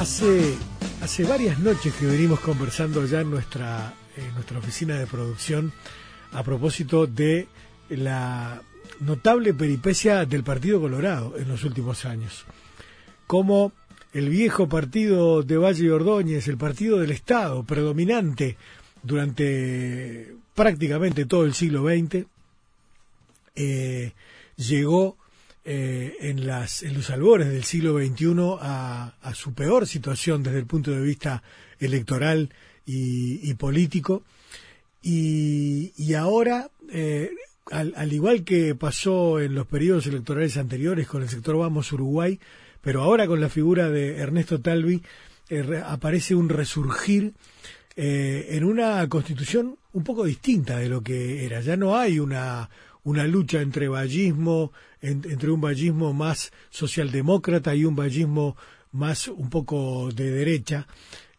Hace, hace varias noches que venimos conversando ya en nuestra, nuestra oficina de producción a propósito de la notable peripecia del Partido Colorado en los últimos años. Cómo el viejo partido de Valle y Ordóñez, el partido del Estado predominante durante prácticamente todo el siglo XX, eh, llegó eh, en, las, en los albores del siglo XXI a, su peor situación desde el punto de vista electoral y, político. Y, ahora, eh, al, igual que pasó en los periodos electorales anteriores con el sector Vamos Uruguay, pero ahora con la figura de Ernesto Talvi, eh, aparece un resurgir en una constitución un poco distinta de lo que era. Ya no hay una, una lucha entre vallismo, entre un vallismo más socialdemócrata y un vallismo más un poco de derecha,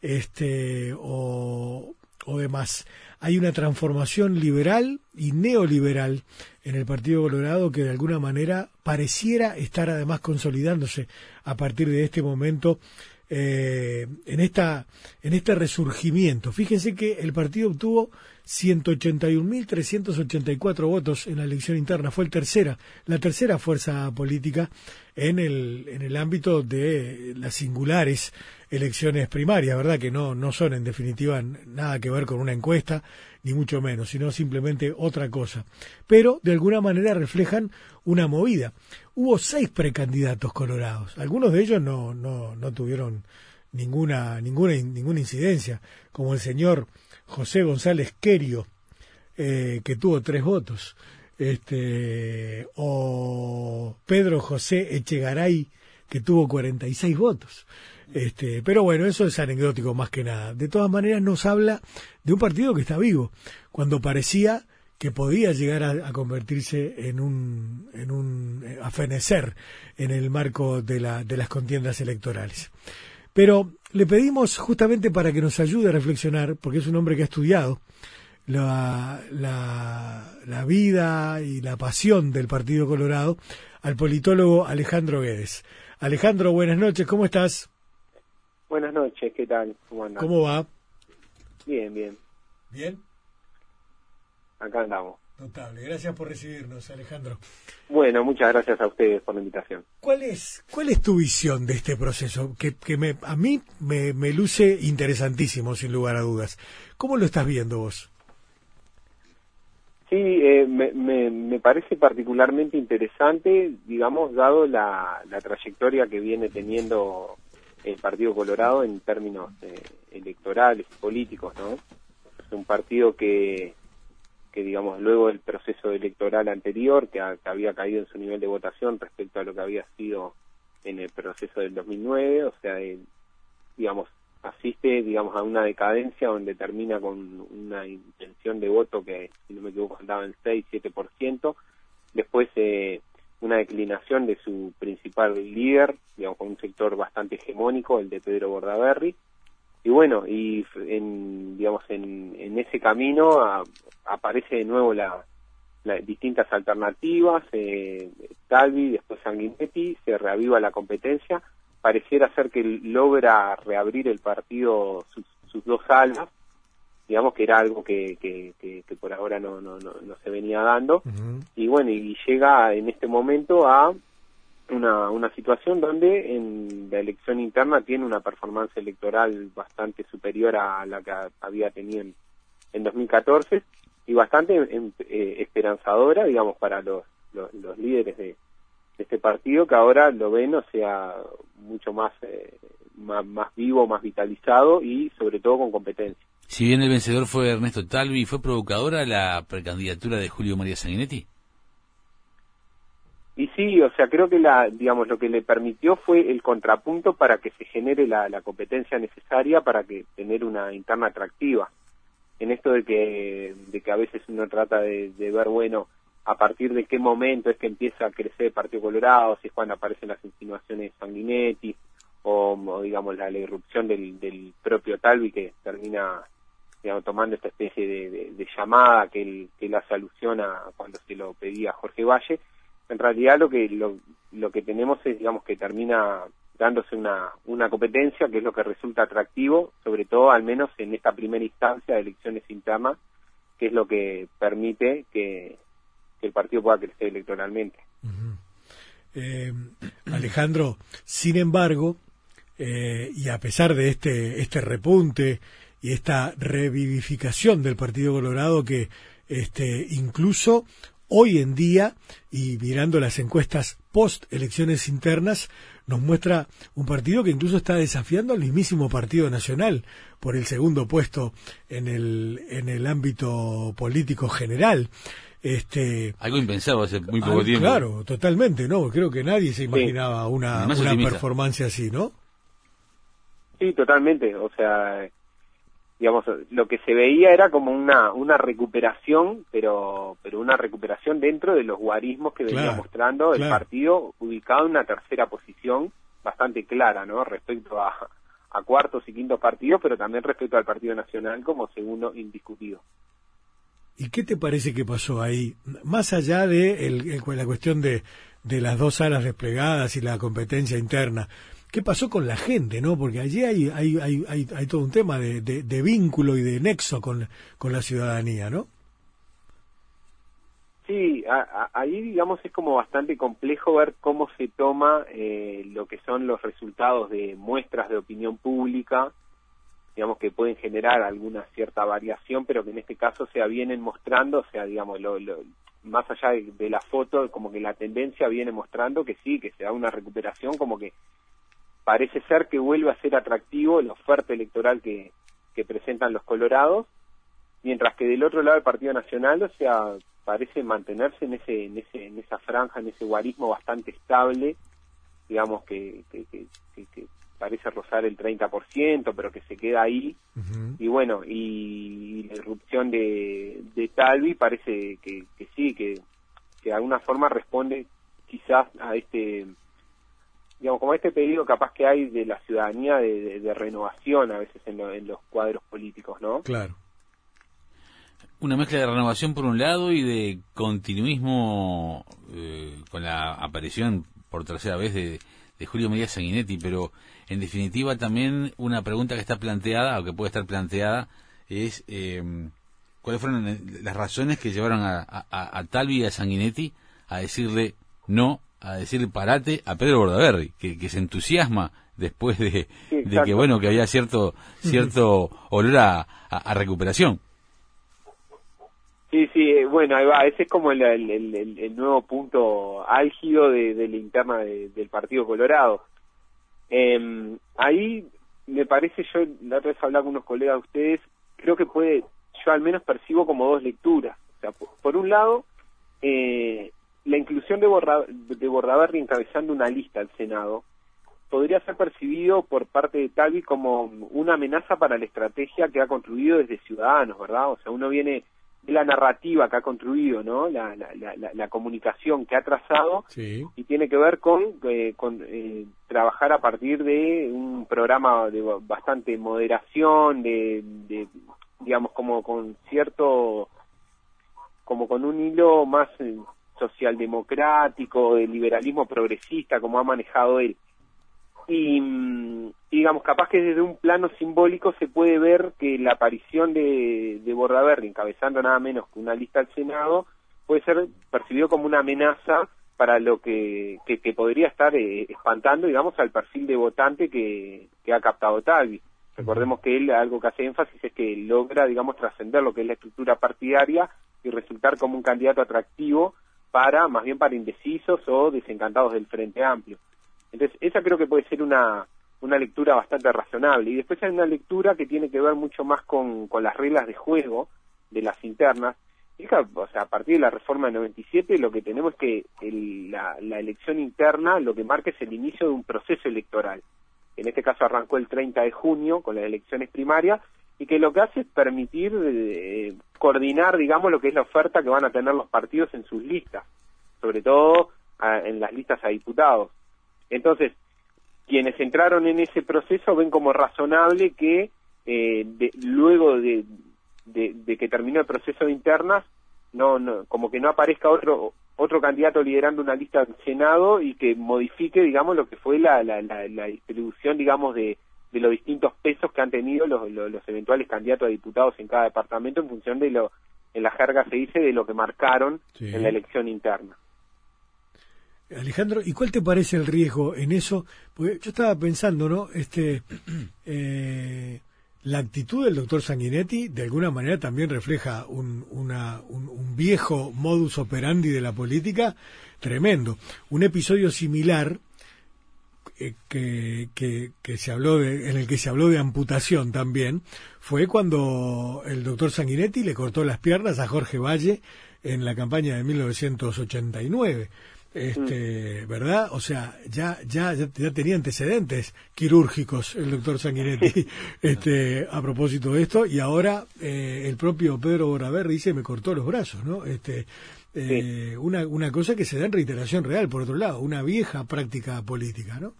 este, o, o demás. Hay una transformación liberal y neoliberal en el Partido Colorado que de alguna manera pareciera estar además consolidándose a partir de este momento eh, en, esta, en este resurgimiento. Fíjense que el partido obtuvo 181.384 votos en la elección interna. Fue el tercera, la tercera fuerza política en el, en el ámbito de las singulares elecciones primarias, ¿verdad? Que no, no son en definitiva nada que ver con una encuesta, ni mucho menos, sino simplemente otra cosa. Pero de alguna manera reflejan una movida. Hubo seis precandidatos colorados. Algunos de ellos no, no, no tuvieron ninguna, ninguna, ninguna incidencia, como el señor José González Querio, eh, que tuvo tres votos, este, o Pedro José Echegaray, que tuvo 46 votos. Este, pero bueno, eso es anecdótico más que nada. De todas maneras nos habla de un partido que está vivo, cuando parecía que podía llegar a, convertirse en un, en un eh, afenecer en el marco de, la, de las contiendas electorales. Pero le pedimos justamente para que nos ayude a reflexionar, porque es un hombre que ha estudiado la, la, vida y la pasión del Partido Colorado, al politólogo Alejandro Guedes. Alejandro, buenas noches, ¿cómo estás? Buenas noches, ¿qué tal? ¿Cómo andas? ¿Cómo va? Bien, bien. ¿Bien? Acá andamos. Notable. Gracias por recibirnos, Alejandro. Bueno, muchas gracias a ustedes por la invitación. ¿Cuál es, cuál es tu visión de este proceso? Que, que me, a mí me, me luce interesantísimo, sin lugar a dudas. ¿Cómo lo estás viendo vos? Sí, eh, me, me, parece particularmente interesante, digamos, dado la, la trayectoria que viene teniendo el Partido Colorado en términos eh, electorales y políticos, ¿no? Es un partido que que digamos luego del proceso electoral anterior que, había caído en su nivel de votación respecto a lo que había sido en el proceso del 2009 o sea digamos asiste digamos a una decadencia donde termina con una intención de voto que si no me equivoco andaba en 6 7% después eh, una declinación de su principal líder digamos con un sector bastante hegemónico el de Pedro Bordaberry y bueno y en digamos en, en ese camino aparece de nuevo la, distintas alternativas eh, Talvi después Sanguinetti se reaviva la competencia. Pareciera ser que logra reabrir el partido sus, sus dos alas digamos que era algo que, que, que, por ahora no, no, no, se venía dando. Y bueno y llega en este momento a una, una situación donde en la elección interna tiene una performance electoral bastante superior a la que había tenido en, 2014 y bastante eh, esperanzadora, digamos, para los, los, líderes de, este partido que ahora lo ven, o sea, mucho más, eh, más, más vivo, más vitalizado y sobre todo con competencia. Si bien el vencedor fue Ernesto Talvi, ¿fue provocadora la precandidatura de Julio María Sanguinetti? Y sí, o sea, creo que la, digamos, lo que le permitió fue el contrapunto para que se genere la, competencia necesaria para que tener una interna atractiva. En esto de que, de que a veces uno trata de, ver, bueno, a partir de qué momento es que empieza a crecer el Partido Colorado, si es cuando aparecen las insinuaciones de Sanguinetti, o, digamos la, irrupción del, del, propio Talvi que termina digamos, tomando esta especie de, llamada que él, que él hace alusión a cuando se lo pedía Jorge Valle, en realidad lo que lo, lo que tenemos es digamos que termina dándose una, una competencia que es lo que resulta atractivo, sobre todo al menos en esta primera instancia de elecciones internas, que es lo que permite que, el partido pueda crecer electoralmente. Eh, Alejandro, sin embargo, eh, y a pesar de este, este repunte y esta revivificación del Partido Colorado que este, incluso hoy en día, y mirando las encuestas post elecciones internas, nos muestra un partido que incluso está desafiando al mismísimo Partido Nacional por el segundo puesto en el, en el ámbito político general. Este, Algo impensado hace muy poco tiempo. Claro, totalmente, ¿no? Creo que nadie se imaginaba una, una performance así, ¿no? Sí, totalmente. O sea, digamos, lo que se veía era como una, una recuperación, pero, pero una recuperación dentro de los guarismos que venía mostrando el partido ubicado en una tercera posición bastante clara, ¿no? Respecto a, a cuartos y quintos partidos, pero también respecto al Partido Nacional como segundo indiscutido. ¿Y qué te parece que pasó ahí? Más allá de el, la cuestión de, de las dos alas desplegadas y la competencia interna, qué pasó con la gente, ¿no? Porque allí hay, hay, hay, hay, todo un tema de, de, vínculo y de nexo con, con la ciudadanía, ¿no? Sí, ahí digamos es como bastante complejo ver cómo se toma eh, lo que son los resultados de muestras de opinión pública, digamos que pueden generar alguna cierta variación, pero que en este caso se vienen mostrando, o sea, digamos, lo, más allá de, de, la foto, como que la tendencia viene mostrando que sí, que se da una recuperación, como que parece ser que vuelve a ser atractivo la oferta electoral que, que presentan los colorados, mientras que del otro lado el Partido Nacional, o sea, parece mantenerse en ese, en ese, en esa franja, en ese guarismo bastante estable, digamos que, que, que, parece rozar el 30%, pero que se queda ahí. Y bueno, y, la irrupción de, de Talvi parece que, que sí, que, que de alguna forma responde quizás a este digamos, como este pedido capaz que hay de la ciudadanía de, renovación a veces en, los cuadros políticos, ¿no? Claro. Una mezcla de renovación por un lado y de continuismo eh, con la aparición por tercera vez de, Julio María Sanguinetti, pero en definitiva también una pregunta que está planteada, o que puede estar planteada, es eh, cuáles fueron las razones que llevaron a, a Talvi y a Sanguinetti a decirle no a decir parate a Pedro Bordaberry, que, que se entusiasma después de, que bueno que había cierto cierto olor a, recuperación. Sí, sí, eh, bueno, ahí va, ese es como el, el, nuevo punto álgido de, la interna del Partido Colorado. Eh, ahí me parece, yo la otra vez hablaba con unos colegas de ustedes, creo que puede, yo al menos percibo como dos lecturas. O sea, por, un lado, eh, la inclusión de, Borda, de Bordaberry encabezando una lista al Senado podría ser percibido por parte de Talvi como una amenaza para la estrategia que ha construido desde Ciudadanos, ¿verdad? O sea, uno viene de la narrativa que ha construido, ¿no? La, la, comunicación que ha trazado y tiene que ver con, eh, con eh, trabajar a partir de un programa de bastante moderación, de, de digamos, como con cierto, como con un hilo más eh, socialdemocrático, de liberalismo progresista, como ha manejado él. Y, digamos, capaz que desde un plano simbólico se puede ver que la aparición de, de Bordaberry, encabezando nada menos que una lista al Senado, puede ser percibido como una amenaza para lo que, que, podría estar eh, espantando, digamos, al perfil de votante que, que ha captado Talvi. Recordemos que él algo que hace énfasis es que logra, digamos, trascender lo que es la estructura partidaria y resultar como un candidato atractivo para, más bien para indecisos o desencantados del Frente Amplio. Entonces, esa creo que puede ser una, una lectura bastante razonable. Y después hay una lectura que tiene que ver mucho más con, con las reglas de juego de las internas. o sea, a partir de la reforma del 97 lo que tenemos es que la, la elección interna lo que marca es el inicio de un proceso electoral. En este caso arrancó el 30 de junio con las elecciones primarias y que lo que hace es permitir eh, coordinar, digamos, lo que es la oferta que van a tener los partidos en sus listas, sobre todo en las listas a diputados. Entonces, quienes entraron en ese proceso ven como razonable que eh, luego de, de, que terminó el proceso de internas, no, no, como que no aparezca otro otro candidato liderando una lista del Senado y que modifique, digamos, lo que fue la, la, la, distribución, digamos, de, de los distintos pesos que han tenido los, los, eventuales candidatos a diputados en cada departamento en función de lo, en la jerga se dice, de lo que marcaron en la elección interna. Alejandro, ¿y cuál te parece el riesgo en eso? Porque yo estaba pensando, ¿no? Este, eh, la actitud del doctor Sanguinetti de alguna manera también refleja un, una, un, viejo modus operandi de la política tremendo. Un episodio similar que, que, que, se habló de, en el que se habló de amputación también fue cuando el doctor Sanguinetti le cortó las piernas a Jorge Valle en la campaña de 1989 este, ¿verdad? O sea, ya, ya, ya, tenía antecedentes quirúrgicos el doctor Sanguinetti este, a propósito de esto y ahora eh, el propio Pedro Boraver dice me cortó los brazos, ¿no? Este, eh, una, una cosa que se da en reiteración real, por otro lado, una vieja práctica política, ¿no?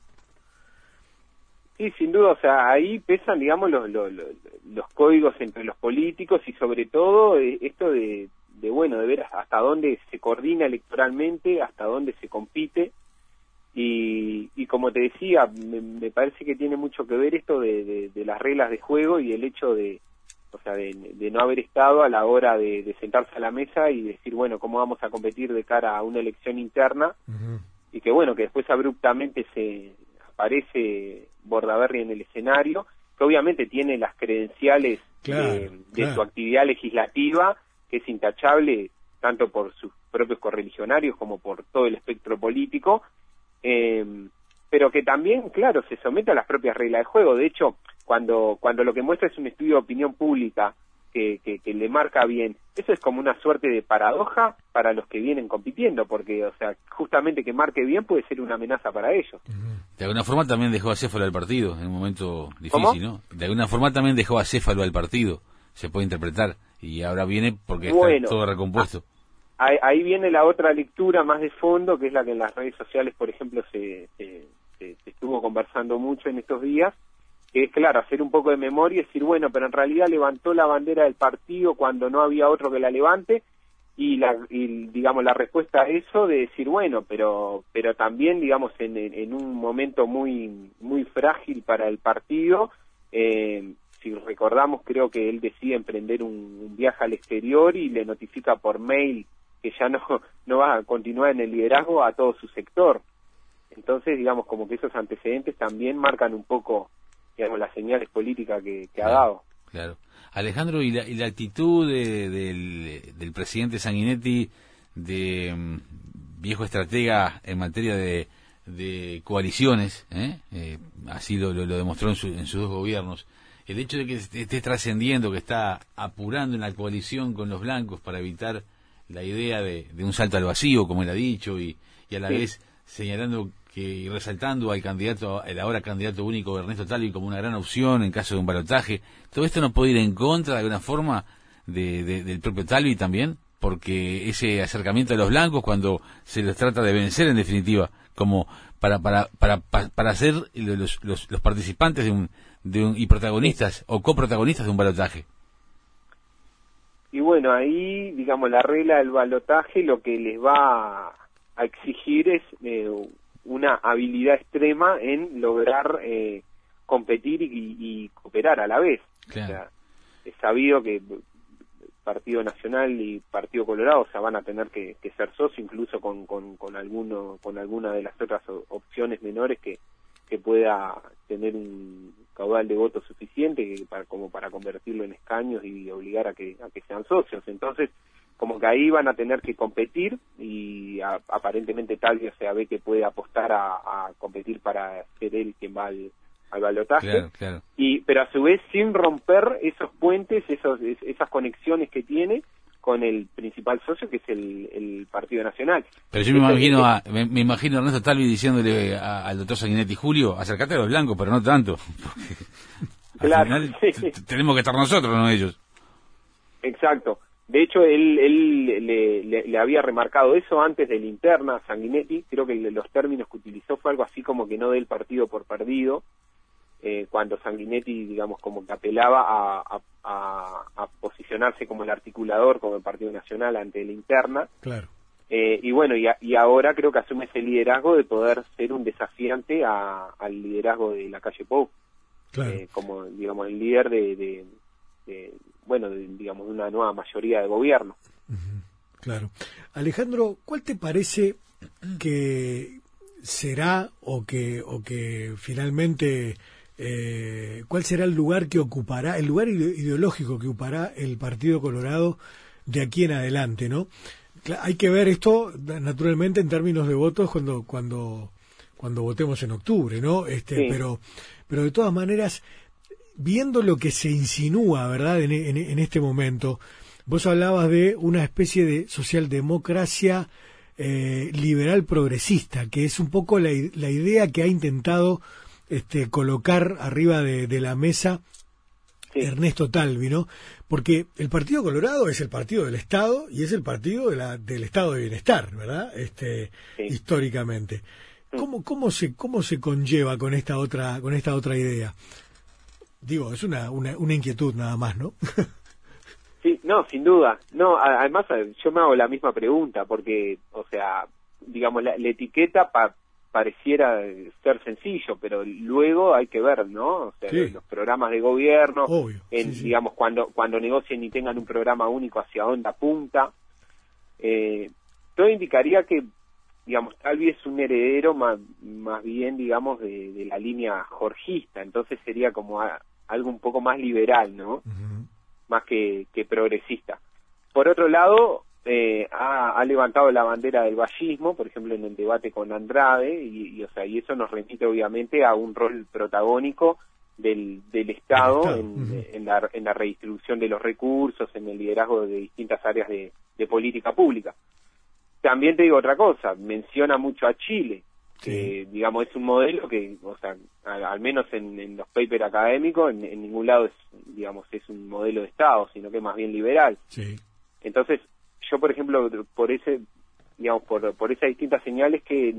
Sí, sin duda, o sea, ahí pesan, digamos, los, los, los códigos entre los políticos y sobre todo eh, esto de de bueno, de ver hasta dónde se coordina electoralmente, hasta dónde se compite. Y, y como te decía, me, parece que tiene mucho que ver esto de, de, las reglas de juego y el hecho de, o sea, de, no haber estado a la hora de, sentarse a la mesa y decir, bueno, cómo vamos a competir de cara a una elección interna. Y que bueno, que después abruptamente se aparece Bordaberry en el escenario, que obviamente tiene las credenciales de su actividad legislativa que es intachable tanto por sus propios correligionarios como por todo el espectro político, eh, pero que también, claro, se somete a las propias reglas de juego. De hecho, cuando, cuando lo que muestra es un estudio de opinión pública que, que, le marca bien, eso es como una suerte de paradoja para los que vienen compitiendo, porque, o sea, justamente que marque bien puede ser una amenaza para ellos. De alguna forma también dejó a Céfalo al partido en un momento difícil, ¿no? De alguna forma también dejó a Céfalo al partido, se puede interpretar y ahora viene porque está todo recompuesto. Ahí, viene la otra lectura más de fondo, que es la que en las redes sociales, por ejemplo, se, se, estuvo conversando mucho en estos días, que es, claro, hacer un poco de memoria y decir, bueno, pero en realidad levantó la bandera del partido cuando no había otro que la levante, y, la, y digamos, la respuesta a eso de decir, bueno, pero, pero también, digamos, en, en un momento muy, muy frágil para el partido, eh, si recordamos, creo que él decide emprender un, viaje al exterior y le notifica por mail que ya no, no va a continuar en el liderazgo a todo su sector. Entonces, digamos, como que esos antecedentes también marcan un poco, digamos, las señales políticas que, ha dado. Claro. Alejandro, ¿y la, y la actitud del, del, presidente Sanguinetti de mm, viejo estratega en materia de, de coaliciones? ¿eh? Eh, así lo, lo, demostró en, en sus dos gobiernos el hecho de que esté trascendiendo, que está apurando en la coalición con los blancos para evitar la idea de, un salto al vacío, como él ha dicho, y, a la vez señalando que resaltando al candidato, el ahora candidato único Ernesto Talvi como una gran opción en caso de un balotaje, todo esto no puede ir en contra de alguna forma del propio Talvi también, porque ese acercamiento a los blancos cuando se les trata de vencer en definitiva, como para para para para, ser los, los participantes de un y protagonistas o coprotagonistas de un balotaje. Y bueno, ahí, digamos, la regla del balotaje lo que les va a exigir es eh, una habilidad extrema en lograr eh, competir y, cooperar a la vez. es sabido que Partido Nacional y Partido Colorado o van a tener que, ser socios incluso con, con, con, alguno, con alguna de las otras opciones menores que, que pueda tener un caudal de votos suficiente para, como para convertirlo en escaños y obligar a que, a que sean socios. Entonces, como que ahí van a tener que competir y aparentemente tal vez se ve que puede apostar a, competir para ser él quien va al, al balotaje. Y, pero a su vez sin romper esos puentes, esos, esas conexiones que tiene con el principal socio que es el, Partido Nacional. Pero yo me imagino a, me, imagino a Ernesto Talvi diciéndole al doctor Sanguinetti Julio, acércate a los blancos, pero no tanto. claro, tenemos que estar nosotros, no ellos. Exacto. De hecho, él, él le, le, había remarcado eso antes de la interna Sanguinetti. Creo que los términos que utilizó fue algo así como que no del partido por perdido, eh, cuando Sanguinetti, digamos, como que apelaba a, a, posicionarse como el articulador, como el Partido Nacional ante la interna. Claro. Eh, y bueno, y, ahora creo que asume ese liderazgo de poder ser un desafiante al liderazgo de la calle Pou, eh, como digamos el líder de, bueno, digamos de una nueva mayoría de gobierno. Claro. Alejandro, ¿cuál te parece que será o que o que finalmente eh, cuál será el lugar que ocupará, el lugar ideológico que ocupará el Partido Colorado de aquí en adelante, ¿no? Hay que ver esto naturalmente en términos de votos cuando cuando cuando votemos en octubre, ¿no? Este, pero pero de todas maneras viendo lo que se insinúa, ¿verdad? En, en, este momento, vos hablabas de una especie de socialdemocracia eh, liberal progresista, que es un poco la, la idea que ha intentado este, colocar arriba de, la mesa Ernesto Talvi, ¿no? Porque el Partido Colorado es el partido del Estado y es el partido de la, del Estado de Bienestar, ¿verdad? Este, históricamente. Mm. ¿Cómo, cómo, se, ¿Cómo se conlleva con esta otra, con esta otra idea? Digo, es una, una, una inquietud nada más, ¿no? sí, no, sin duda. No, además yo me hago la misma pregunta porque, o sea, digamos, la, etiqueta para pareciera ser sencillo, pero luego hay que ver, ¿no? O sea, los, programas de gobierno, en, digamos, cuando cuando negocien y tengan un programa único hacia dónde apunta. Eh, todo indicaría que, digamos, tal vez un heredero más, más bien, digamos, de, la línea jorgista, entonces sería como algo un poco más liberal, ¿no? Más que, que progresista. Por otro lado, eh, ha, levantado la bandera del vallismo, por ejemplo, en el debate con Andrade, y, o sea, y eso nos remite obviamente a un rol protagónico del, del Estado, en, la, en la redistribución de los recursos, en el liderazgo de distintas áreas de, política pública. También te digo otra cosa, menciona mucho a Chile, que digamos es un modelo que, o sea, al, menos en, los papers académicos, en, en, ningún lado es, digamos, es un modelo de Estado, sino que más bien liberal. Sí. Entonces, yo, por ejemplo, por ese, digamos, por, por esas distintas señales que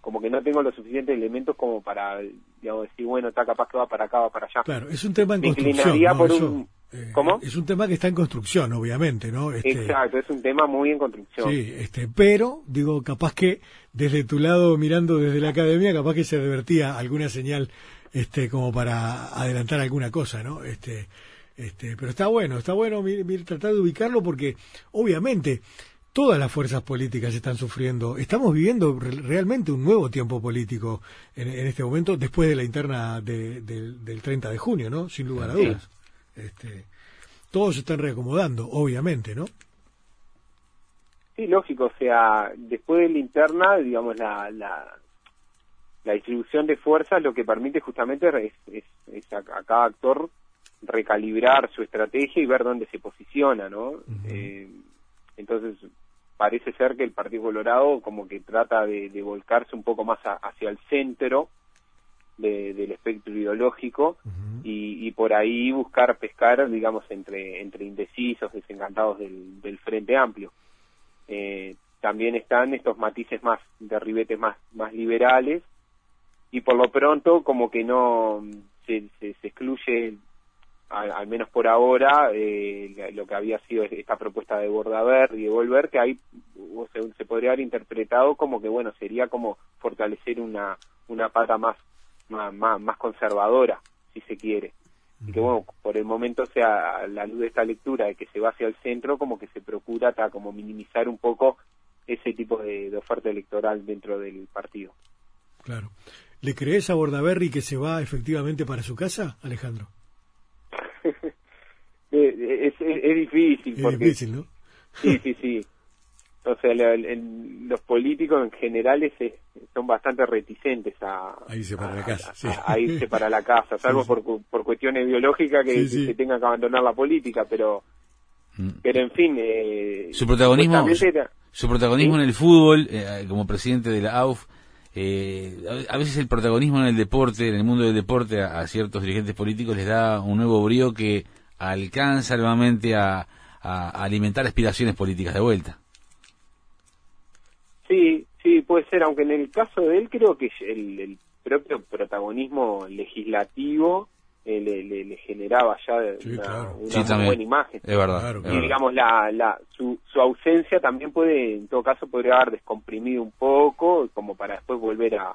como que no tengo los suficientes elementos como para, digamos, decir, bueno, está capaz que va para acá, va para allá. Claro, es un tema en construcción. Eh, ¿Cómo? Es un tema que está en construcción, obviamente, ¿no? Este, Exacto, es un tema muy en construcción. Sí, este, pero, digo, capaz que desde tu lado, mirando desde la academia, capaz que se revertía alguna señal, este, como para adelantar alguna cosa, ¿no? Este, este, pero está bueno, está bueno tratar de ubicarlo porque obviamente todas las fuerzas políticas están sufriendo. Estamos viviendo realmente un nuevo tiempo político en, este momento, después de la interna del 30 de junio, ¿no? Sin lugar a dudas. Este, todos se están reacomodando, obviamente, ¿no? Sí, lógico. O sea, después de la interna, digamos, la, la, distribución de fuerzas lo que permite justamente es, es a cada actor recalibrar su estrategia y ver dónde se posiciona, ¿no? Eh, entonces, parece ser que el Partido Colorado como que trata de, volcarse un poco más hacia el centro del espectro ideológico y, por ahí buscar pescar, digamos, entre, entre indecisos, desencantados del, del Frente Amplio. Eh, también están estos matices más de ribetes más, más liberales y por lo pronto como que no se, se, se excluye al, menos por ahora, eh, lo que había sido esta propuesta de Bordaber y de Volver, que ahí se, se, podría haber interpretado como que, bueno, sería como fortalecer una, una pata más, más, más, conservadora, si se quiere. Y que, bueno, por el momento, sea, la luz de esta lectura de que se va hacia el centro, como que se procura como minimizar un poco ese tipo de, de oferta electoral dentro del partido. Claro. ¿Le crees a Bordaberry que se va efectivamente para su casa, Alejandro? es, es, difícil. Es difícil, ¿no? Sí, sí, sí. O sea, los políticos en general son bastante reticentes a, irse para la casa, a, irse para la casa, salvo Por, por cuestiones biológicas que, se tengan que abandonar la política, pero mm. pero en fin. Eh, su protagonismo, su, protagonismo en el fútbol, eh, como presidente de la AUF, eh, a veces el protagonismo en el deporte, en el mundo del deporte, a, ciertos dirigentes políticos les da un nuevo brío que alcanza nuevamente a, alimentar aspiraciones políticas de vuelta. Sí, sí, puede ser, aunque en el caso de él creo que el, propio protagonismo legislativo eh, le, generaba ya una, buena imagen. Es verdad. y digamos, la, la, su, su ausencia también puede, en todo caso, podría haber descomprimido un poco, como para después volver a,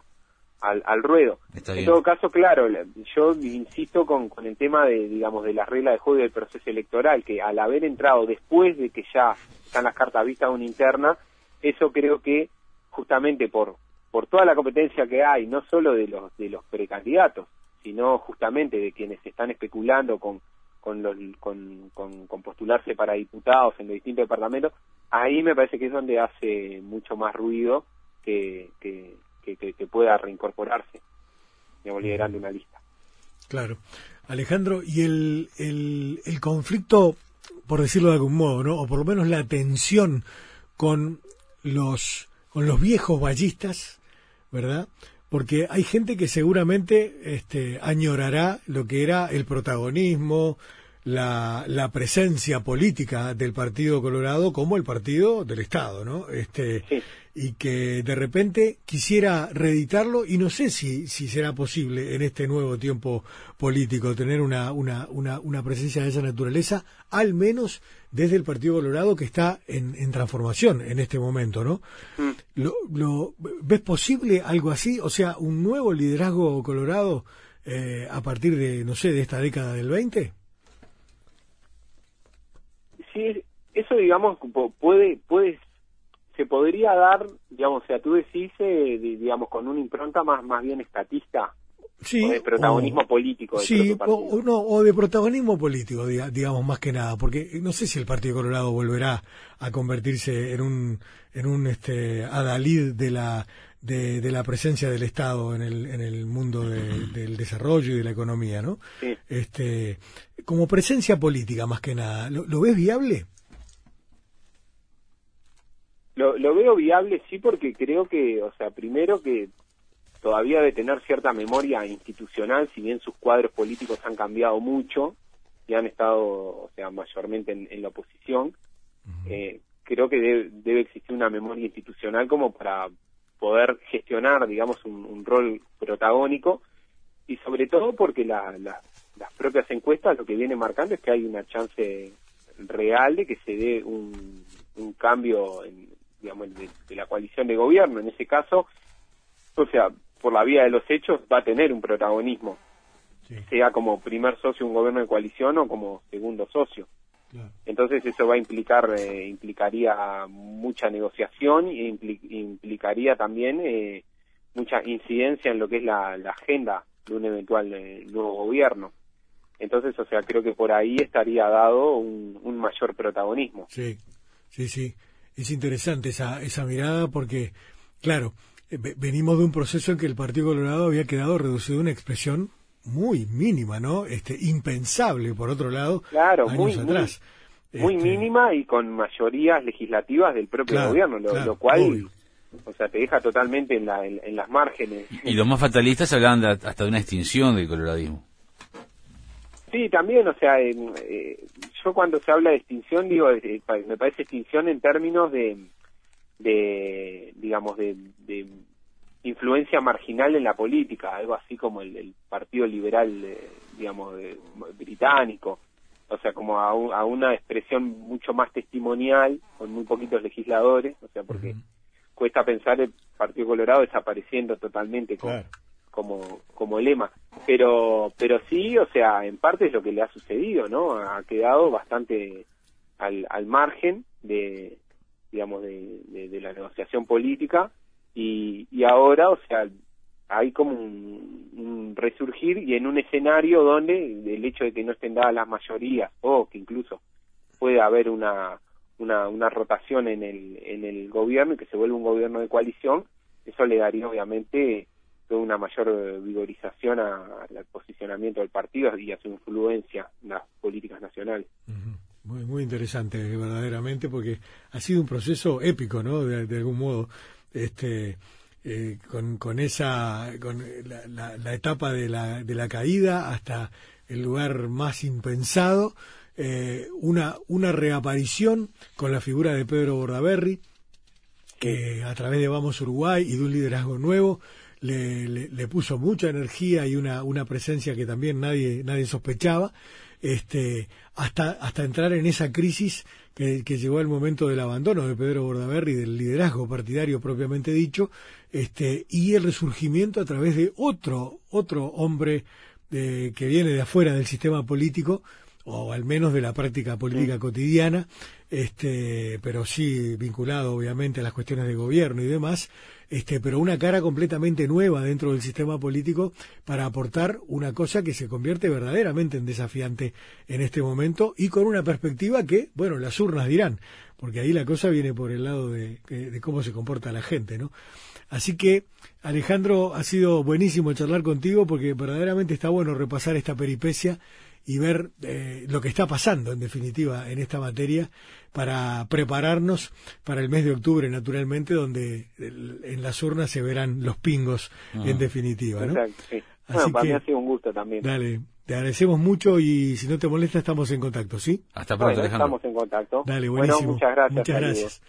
al, ruedo. en todo caso, claro, yo insisto con, con el tema de, digamos, de la regla de juego del proceso electoral, que al haber entrado después de que ya están las cartas vistas una interna, eso creo que justamente por por toda la competencia que hay, no solo de los de los precandidatos, sino justamente de quienes están especulando con con, los, con, con, postularse para diputados en los distintos departamentos, ahí me parece que es donde hace mucho más ruido que, que, que, pueda reincorporarse, digamos, liderando una lista. Claro. Alejandro, y el, el, el conflicto, por decirlo de algún modo, ¿no? o por lo menos la tensión con los, con los viejos ballistas, ¿verdad? Porque hay gente que seguramente este, añorará lo que era el protagonismo, la, la, presencia política del Partido Colorado como el partido del Estado, ¿no? Este, y que de repente quisiera reeditarlo y no sé si, si será posible en este nuevo tiempo político tener una, una, una, una presencia de esa naturaleza, al menos desde el Partido Colorado que está en, en transformación en este momento, ¿no? Mm. Lo, lo, ¿Ves posible algo así? O sea, un nuevo liderazgo colorado eh, a partir de, no sé, de esta década del 20? Sí, eso digamos puede puede se podría dar, digamos, o sea, tú decís, eh, digamos, con una impronta más más bien estatista, sí, o de protagonismo político. sí, o, no, o de protagonismo político, digamos, más que nada, porque no sé si el Partido Colorado volverá a convertirse en un, en un este, adalid de la, de, de la presencia del Estado en el, en el mundo del desarrollo y de la economía, ¿no? Sí. Este, como presencia política, más que nada, ¿lo ves viable? Lo, lo veo viable, sí, porque creo que, o sea, primero que todavía de tener cierta memoria institucional, si bien sus cuadros políticos han cambiado mucho y han estado, o sea, mayormente en, la oposición, eh, creo que debe, existir una memoria institucional como para poder gestionar, digamos, un, rol protagónico y sobre todo porque la, las propias encuestas lo que vienen marcando es que hay una chance real de que se dé un, un cambio en, digamos, de, la coalición de gobierno. En ese caso, o sea, por la vía de los hechos, va a tener un protagonismo, sea como primer socio de un gobierno de coalición o como segundo socio. Entonces eso va a implicar, eh, implicaría mucha negociación e implicaría también eh, mucha incidencia en lo que es la, agenda de un eventual eh, nuevo gobierno. Entonces, o sea, creo que por ahí estaría dado un, un mayor protagonismo. Sí, sí, sí es interesante esa, esa mirada porque, claro, eh, venimos de un proceso en que el Partido Colorado había quedado reducido a una expresión muy mínima, ¿no? Este, impensable, por otro lado, claro, muy, atrás. Muy, este, mínima y con mayorías legislativas del propio gobierno, lo, cual, o sea, te deja totalmente en, la, en, las márgenes. Y los más fatalistas hablaban hasta de una extinción del coloradismo. Sí, también, o sea, eh, yo cuando se habla de extinción, digo, eh, me parece extinción en términos de, de digamos, de, de, influencia marginal en la política, algo así como el, Partido Liberal, digamos, británico, o sea, como a, a, una expresión mucho más testimonial, con muy poquitos legisladores, o sea, porque cuesta pensar el Partido Colorado desapareciendo totalmente con como, como lema. Pero, pero sí, o sea, en parte es lo que le ha sucedido, ¿no? Ha quedado bastante al, al margen de, digamos, de, de, la negociación política y, y ahora, o sea, hay como un, resurgir y en un escenario donde el hecho de que no estén dadas las mayorías o que incluso puede haber una, una, una rotación en el, en el gobierno y que se vuelva un gobierno de coalición, eso le daría obviamente una mayor eh, vigorización al posicionamiento del partido y a su influencia en las políticas nacionales. Muy, muy interesante, verdaderamente, porque ha sido un proceso épico, ¿no? De, algún modo, este, eh, con, con esa, con la, la, etapa de la, de la caída hasta el lugar más impensado, eh, una, una reaparición con la figura de Pedro Bordaberry, que a través de Vamos Uruguay y de un liderazgo nuevo, le, le, puso mucha energía y una, una presencia que también nadie, nadie sospechaba, este, hasta, hasta entrar en esa crisis que, que, llegó al momento del abandono de Pedro Bordaberry, del liderazgo partidario propiamente dicho, este, y el resurgimiento a través de otro, otro hombre eh, que viene de afuera del sistema político, o al menos de la práctica política cotidiana, este, pero sí vinculado obviamente a las cuestiones de gobierno y demás, este, pero una cara completamente nueva dentro del sistema político para aportar una cosa que se convierte verdaderamente en desafiante en este momento y con una perspectiva que, bueno, las urnas dirán, porque ahí la cosa viene por el lado de, de cómo se comporta la gente, ¿no? Así que, Alejandro, ha sido buenísimo charlar contigo porque verdaderamente está bueno repasar esta peripecia y ver eh, lo que está pasando, en definitiva, en esta materia, para prepararnos para el mes de octubre, naturalmente, donde en las urnas se verán los pingos, en definitiva. ¿no? Exacto, sí. bueno, para mí ha sido un gusto también. Dale, te agradecemos mucho y si no te molesta, estamos en contacto, ¿sí? Hasta pronto, Estamos en contacto. Dale, buenísimo. Bueno, muchas gracias. Muchas gracias.